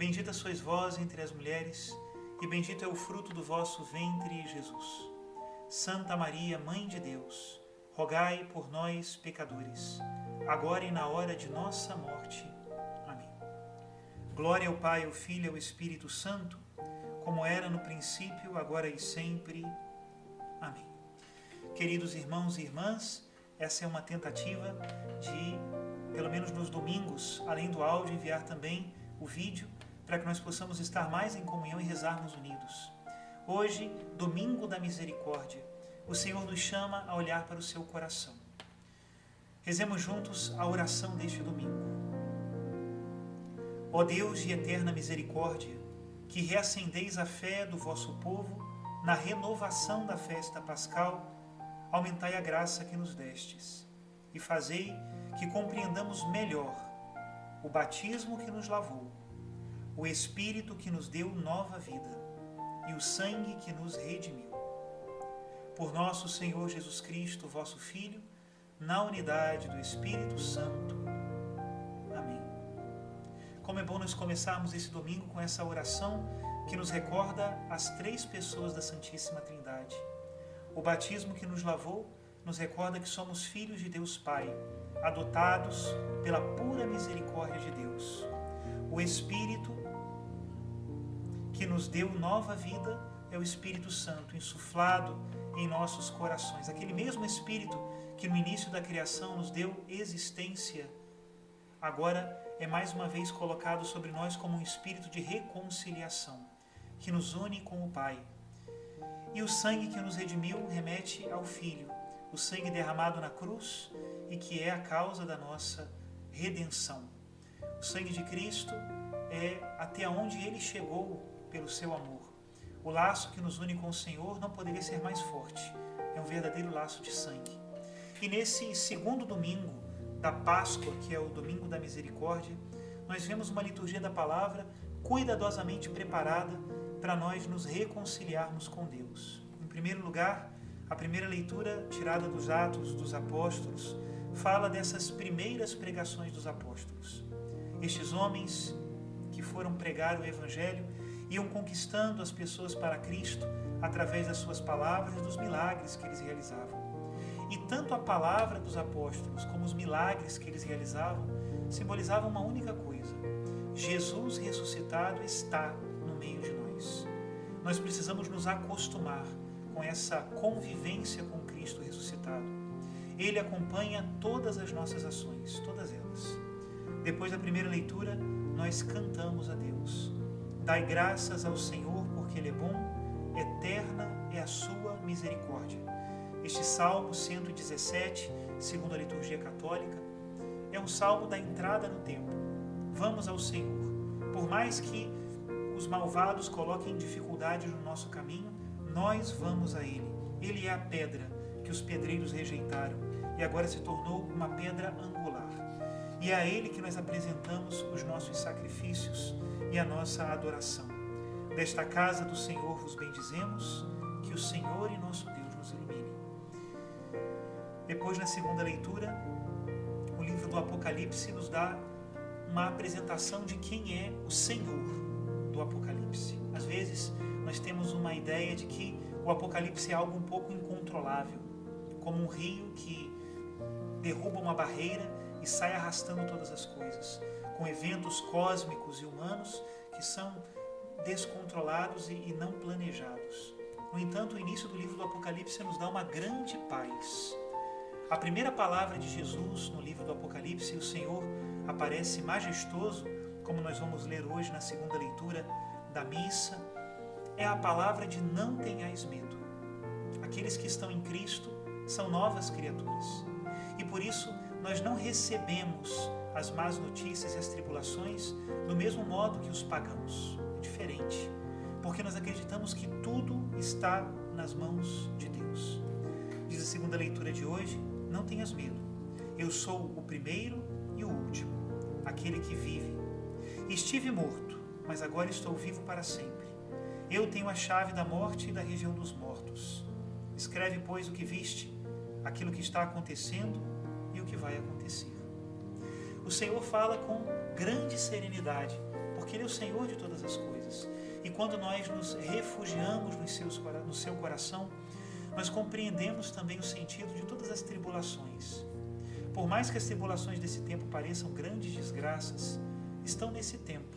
Bendita sois vós entre as mulheres e bendito é o fruto do vosso ventre, Jesus. Santa Maria, Mãe de Deus, rogai por nós, pecadores, agora e na hora de nossa morte. Amém. Glória ao Pai, ao Filho e ao Espírito Santo, como era no princípio, agora e sempre. Amém. Queridos irmãos e irmãs, essa é uma tentativa de, pelo menos nos domingos, além do áudio, enviar também o vídeo para que nós possamos estar mais em comunhão e rezarmos unidos. Hoje, domingo da misericórdia, o Senhor nos chama a olhar para o seu coração. Rezemos juntos a oração deste domingo. Ó Deus de eterna misericórdia, que reacendeis a fé do vosso povo na renovação da festa pascal, aumentai a graça que nos destes e fazei que compreendamos melhor o batismo que nos lavou o Espírito que nos deu nova vida e o sangue que nos redimiu. Por nosso Senhor Jesus Cristo, vosso Filho, na unidade do Espírito Santo. Amém. Como é bom nós começarmos esse domingo com essa oração que nos recorda as três pessoas da Santíssima Trindade. O batismo que nos lavou nos recorda que somos filhos de Deus Pai, adotados pela pura misericórdia de Deus. O Espírito que nos deu nova vida é o Espírito Santo, insuflado em nossos corações. Aquele mesmo Espírito que no início da criação nos deu existência, agora é mais uma vez colocado sobre nós como um espírito de reconciliação, que nos une com o Pai. E o sangue que nos redimiu remete ao Filho, o sangue derramado na cruz e que é a causa da nossa redenção. O sangue de Cristo é até onde ele chegou pelo seu amor. O laço que nos une com o Senhor não poderia ser mais forte. É um verdadeiro laço de sangue. E nesse segundo domingo da Páscoa, que é o domingo da misericórdia, nós vemos uma liturgia da palavra cuidadosamente preparada para nós nos reconciliarmos com Deus. Em primeiro lugar, a primeira leitura tirada dos Atos dos Apóstolos fala dessas primeiras pregações dos apóstolos. Estes homens que foram pregar o Evangelho iam conquistando as pessoas para Cristo através das suas palavras e dos milagres que eles realizavam. E tanto a palavra dos apóstolos como os milagres que eles realizavam simbolizavam uma única coisa: Jesus ressuscitado está no meio de nós. Nós precisamos nos acostumar com essa convivência com Cristo ressuscitado. Ele acompanha todas as nossas ações, todas elas. Depois da primeira leitura, nós cantamos a Deus. Dai graças ao Senhor, porque Ele é bom, eterna é a sua misericórdia. Este Salmo 117, segundo a liturgia católica, é um salmo da entrada no templo. Vamos ao Senhor. Por mais que os malvados coloquem dificuldades no nosso caminho, nós vamos a Ele. Ele é a pedra que os pedreiros rejeitaram e agora se tornou uma pedra angular. E é a Ele que nós apresentamos os nossos sacrifícios e a nossa adoração. Desta casa do Senhor vos bendizemos, que o Senhor e nosso Deus nos ilumine. Depois, na segunda leitura, o livro do Apocalipse nos dá uma apresentação de quem é o Senhor do Apocalipse. Às vezes, nós temos uma ideia de que o Apocalipse é algo um pouco incontrolável, como um rio que derruba uma barreira e sai arrastando todas as coisas com eventos cósmicos e humanos que são descontrolados e não planejados. No entanto, o início do livro do Apocalipse nos dá uma grande paz. A primeira palavra de Jesus no livro do Apocalipse, o Senhor aparece majestoso, como nós vamos ler hoje na segunda leitura da missa, é a palavra de não tenhais medo. Aqueles que estão em Cristo são novas criaturas. E por isso nós não recebemos as más notícias e as tribulações do mesmo modo que os pagãos. É diferente porque nós acreditamos que tudo está nas mãos de Deus. Diz a segunda leitura de hoje: Não tenhas medo. Eu sou o primeiro e o último, aquele que vive. Estive morto, mas agora estou vivo para sempre. Eu tenho a chave da morte e da região dos mortos. Escreve, pois, o que viste, aquilo que está acontecendo o que vai acontecer. O Senhor fala com grande serenidade, porque Ele é o Senhor de todas as coisas. E quando nós nos refugiamos no seu, no seu coração, nós compreendemos também o sentido de todas as tribulações. Por mais que as tribulações desse tempo pareçam grandes desgraças, estão nesse tempo.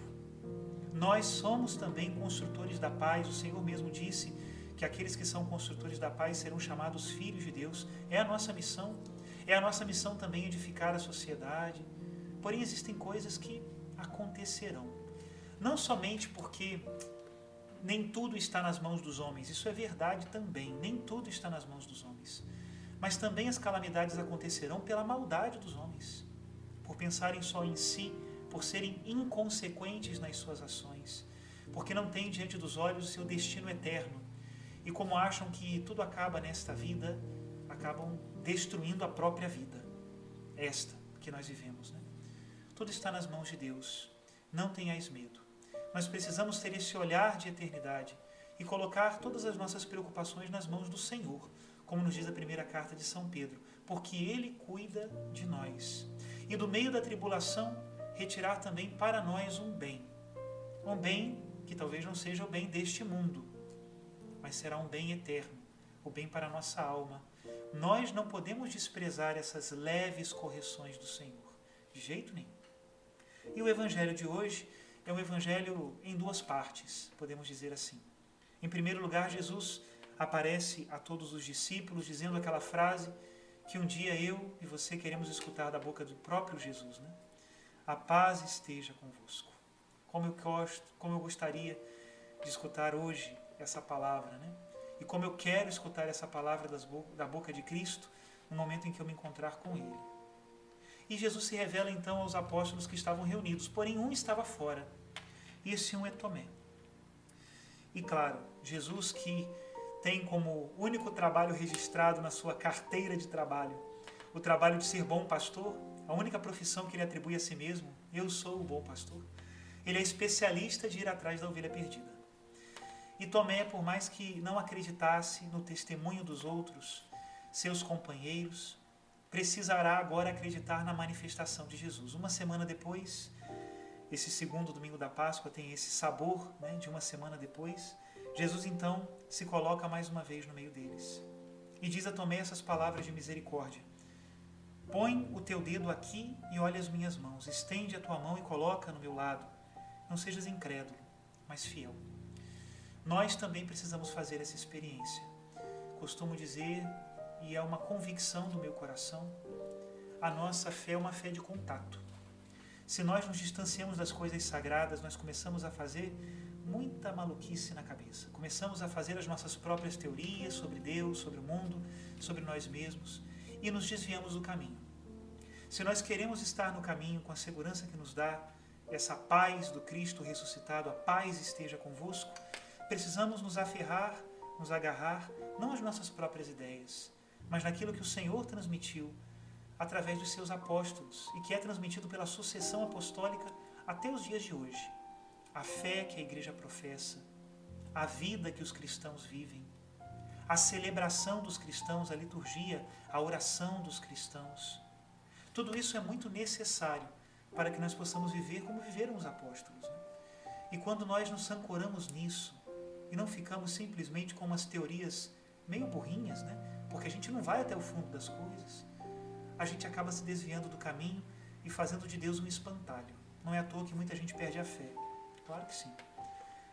Nós somos também construtores da paz. O Senhor mesmo disse que aqueles que são construtores da paz serão chamados filhos de Deus. É a nossa missão. É a nossa missão também edificar a sociedade. Porém, existem coisas que acontecerão. Não somente porque nem tudo está nas mãos dos homens. Isso é verdade também. Nem tudo está nas mãos dos homens. Mas também as calamidades acontecerão pela maldade dos homens, por pensarem só em si, por serem inconsequentes nas suas ações, porque não têm diante dos olhos o seu destino eterno. E como acham que tudo acaba nesta vida, acabam destruindo a própria vida, esta que nós vivemos. Né? Tudo está nas mãos de Deus. Não tenhais medo. Nós precisamos ter esse olhar de eternidade e colocar todas as nossas preocupações nas mãos do Senhor, como nos diz a primeira carta de São Pedro, porque Ele cuida de nós. E do meio da tribulação, retirar também para nós um bem. Um bem que talvez não seja o bem deste mundo, mas será um bem eterno, o bem para a nossa alma. Nós não podemos desprezar essas leves correções do Senhor, de jeito nenhum. E o Evangelho de hoje é um evangelho em duas partes, podemos dizer assim. Em primeiro lugar, Jesus aparece a todos os discípulos dizendo aquela frase que um dia eu e você queremos escutar da boca do próprio Jesus, né? A paz esteja convosco. Como eu gosto, como eu gostaria de escutar hoje essa palavra, né? E como eu quero escutar essa palavra da boca de Cristo no momento em que eu me encontrar com Ele. E Jesus se revela então aos apóstolos que estavam reunidos, porém um estava fora. E esse um é Tomé. E claro, Jesus que tem como único trabalho registrado na sua carteira de trabalho o trabalho de ser bom pastor, a única profissão que ele atribui a si mesmo, eu sou o bom pastor. Ele é especialista de ir atrás da ovelha perdida. E Tomé, por mais que não acreditasse no testemunho dos outros, seus companheiros, precisará agora acreditar na manifestação de Jesus. Uma semana depois, esse segundo domingo da Páscoa tem esse sabor né, de uma semana depois. Jesus então se coloca mais uma vez no meio deles e diz a Tomé essas palavras de misericórdia: Põe o teu dedo aqui e olha as minhas mãos, estende a tua mão e coloca no meu lado. Não sejas incrédulo, mas fiel. Nós também precisamos fazer essa experiência. Costumo dizer e é uma convicção do meu coração, a nossa fé é uma fé de contato. Se nós nos distanciamos das coisas sagradas, nós começamos a fazer muita maluquice na cabeça. Começamos a fazer as nossas próprias teorias sobre Deus, sobre o mundo, sobre nós mesmos e nos desviamos do caminho. Se nós queremos estar no caminho com a segurança que nos dá essa paz do Cristo ressuscitado, a paz esteja convosco, precisamos nos aferrar, nos agarrar, não às nossas próprias ideias, mas naquilo que o Senhor transmitiu através dos seus apóstolos e que é transmitido pela sucessão apostólica até os dias de hoje. A fé que a igreja professa, a vida que os cristãos vivem, a celebração dos cristãos, a liturgia, a oração dos cristãos. Tudo isso é muito necessário para que nós possamos viver como viveram os apóstolos. Né? E quando nós nos ancoramos nisso e não ficamos simplesmente com umas teorias meio burrinhas, né? porque a gente não vai até o fundo das coisas, a gente acaba se desviando do caminho e fazendo de Deus um espantalho. Não é à toa que muita gente perde a fé. Claro que sim.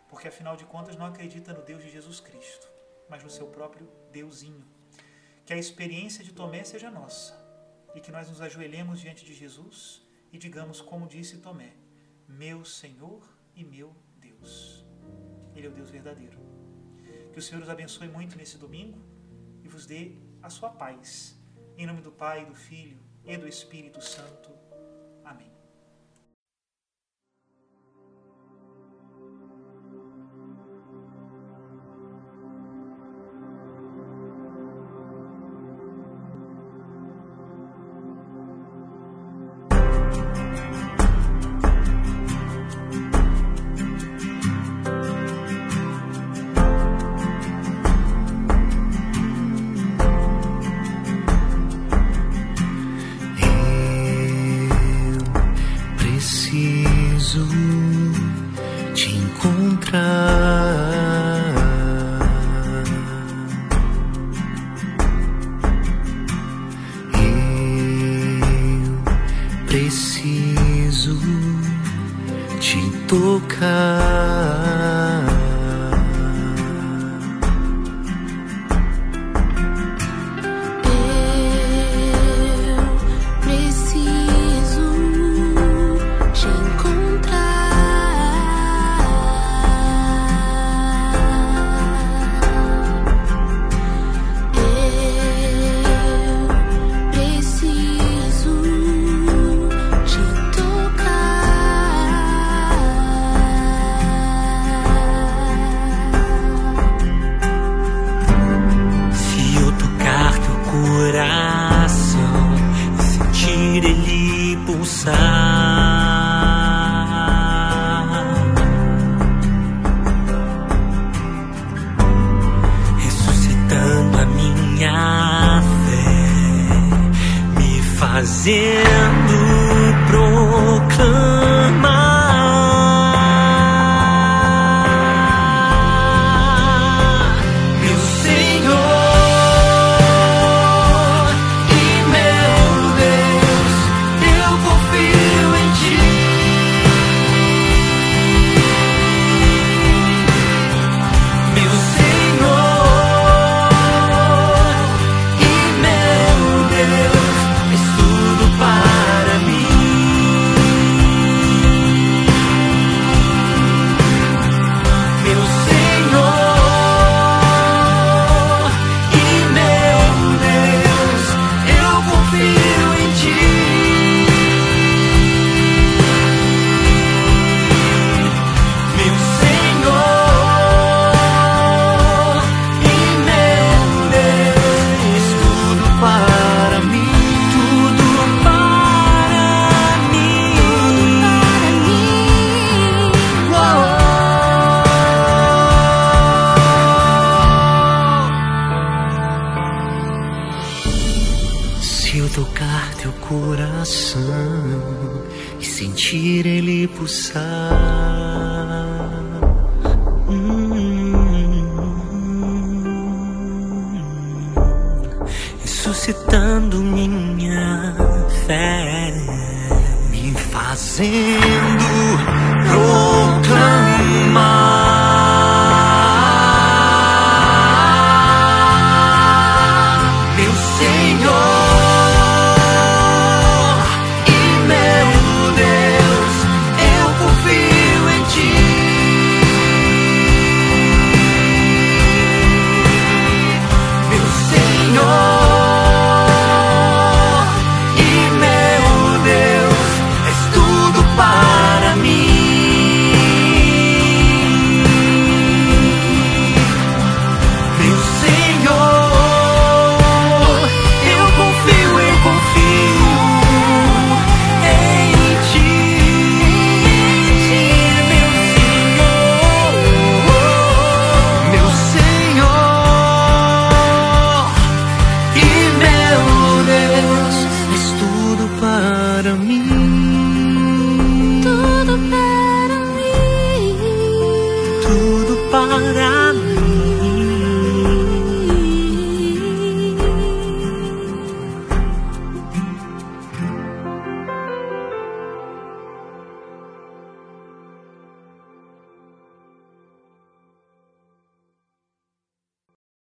porque afinal de contas não acredita no Deus de Jesus Cristo, mas no seu próprio Deusinho. Que a experiência de Tomé seja nossa e que nós nos ajoelhemos diante de Jesus e digamos, como disse Tomé: Meu Senhor e meu Deus. Ele é o Deus verdadeiro. Que o Senhor os abençoe muito nesse domingo e vos dê a sua paz. Em nome do Pai, do Filho e do Espírito Santo. Amém. me fazendo.